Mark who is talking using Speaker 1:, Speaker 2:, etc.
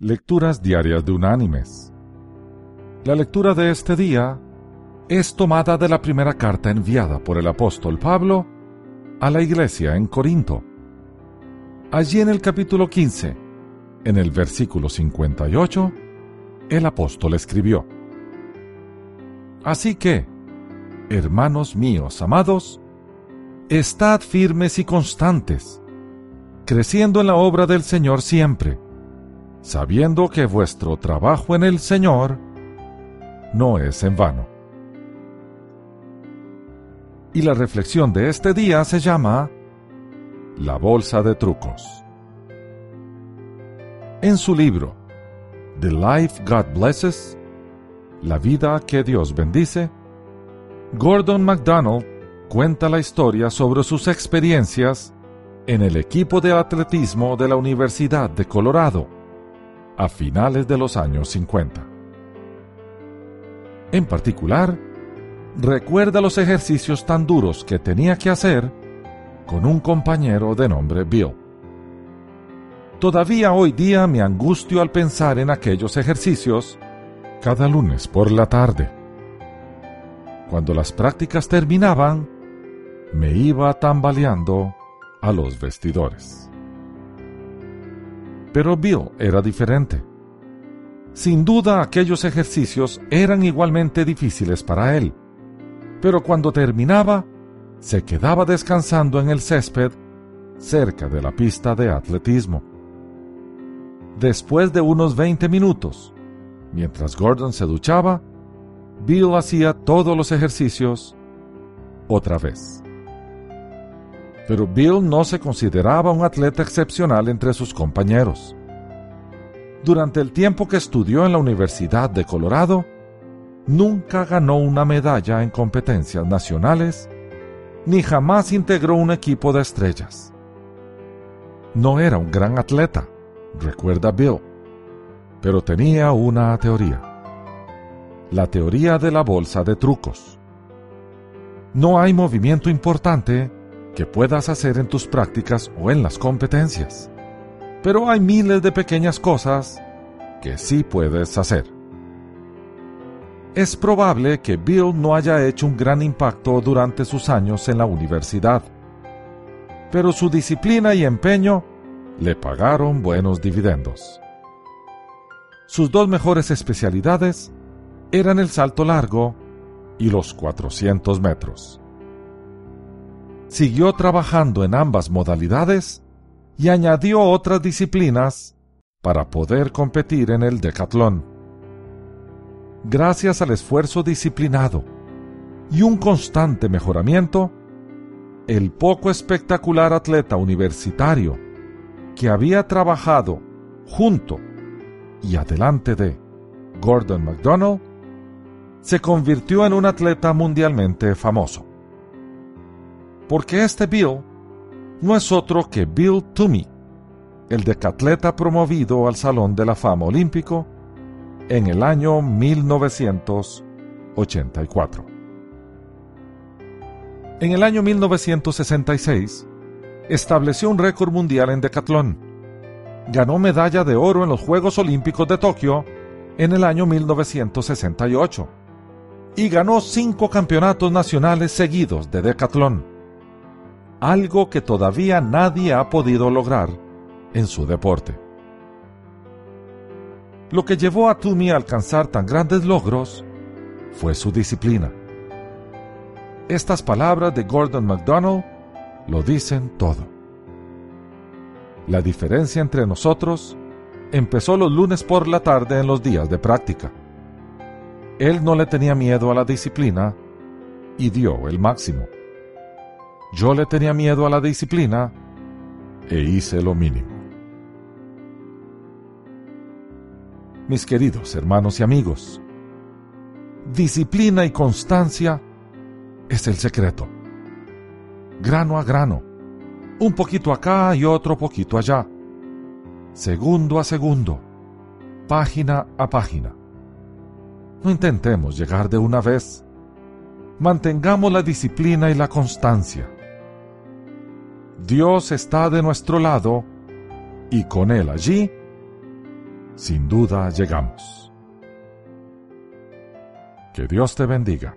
Speaker 1: Lecturas Diarias de Unánimes. La lectura de este día es tomada de la primera carta enviada por el apóstol Pablo a la iglesia en Corinto. Allí en el capítulo 15, en el versículo 58, el apóstol escribió, Así que, hermanos míos amados, estad firmes y constantes, creciendo en la obra del Señor siempre sabiendo que vuestro trabajo en el Señor no es en vano. Y la reflexión de este día se llama La Bolsa de Trucos. En su libro The Life God Blesses, La vida que Dios bendice, Gordon MacDonald cuenta la historia sobre sus experiencias en el equipo de atletismo de la Universidad de Colorado a finales de los años 50. En particular, recuerda los ejercicios tan duros que tenía que hacer con un compañero de nombre Bill. Todavía hoy día me angustio al pensar en aquellos ejercicios cada lunes por la tarde. Cuando las prácticas terminaban, me iba tambaleando a los vestidores. Pero Bill era diferente. Sin duda aquellos ejercicios eran igualmente difíciles para él, pero cuando terminaba, se quedaba descansando en el césped cerca de la pista de atletismo. Después de unos 20 minutos, mientras Gordon se duchaba, Bill hacía todos los ejercicios otra vez pero Bill no se consideraba un atleta excepcional entre sus compañeros. Durante el tiempo que estudió en la Universidad de Colorado, nunca ganó una medalla en competencias nacionales, ni jamás integró un equipo de estrellas. No era un gran atleta, recuerda Bill, pero tenía una teoría. La teoría de la bolsa de trucos. No hay movimiento importante que puedas hacer en tus prácticas o en las competencias. Pero hay miles de pequeñas cosas que sí puedes hacer. Es probable que Bill no haya hecho un gran impacto durante sus años en la universidad, pero su disciplina y empeño le pagaron buenos dividendos. Sus dos mejores especialidades eran el salto largo y los 400 metros siguió trabajando en ambas modalidades y añadió otras disciplinas para poder competir en el decatlón. Gracias al esfuerzo disciplinado y un constante mejoramiento, el poco espectacular atleta universitario que había trabajado junto y adelante de Gordon MacDonald se convirtió en un atleta mundialmente famoso porque este Bill no es otro que Bill Toomey, el decatleta promovido al Salón de la Fama Olímpico en el año 1984. En el año 1966, estableció un récord mundial en decatlón. Ganó medalla de oro en los Juegos Olímpicos de Tokio en el año 1968 y ganó cinco campeonatos nacionales seguidos de decatlón algo que todavía nadie ha podido lograr en su deporte. Lo que llevó a Toomey a alcanzar tan grandes logros fue su disciplina. Estas palabras de Gordon MacDonald lo dicen todo. La diferencia entre nosotros empezó los lunes por la tarde en los días de práctica. Él no le tenía miedo a la disciplina y dio el máximo. Yo le tenía miedo a la disciplina e hice lo mínimo. Mis queridos hermanos y amigos, disciplina y constancia es el secreto. Grano a grano, un poquito acá y otro poquito allá, segundo a segundo, página a página. No intentemos llegar de una vez. Mantengamos la disciplina y la constancia. Dios está de nuestro lado y con Él allí, sin duda llegamos. Que Dios te bendiga.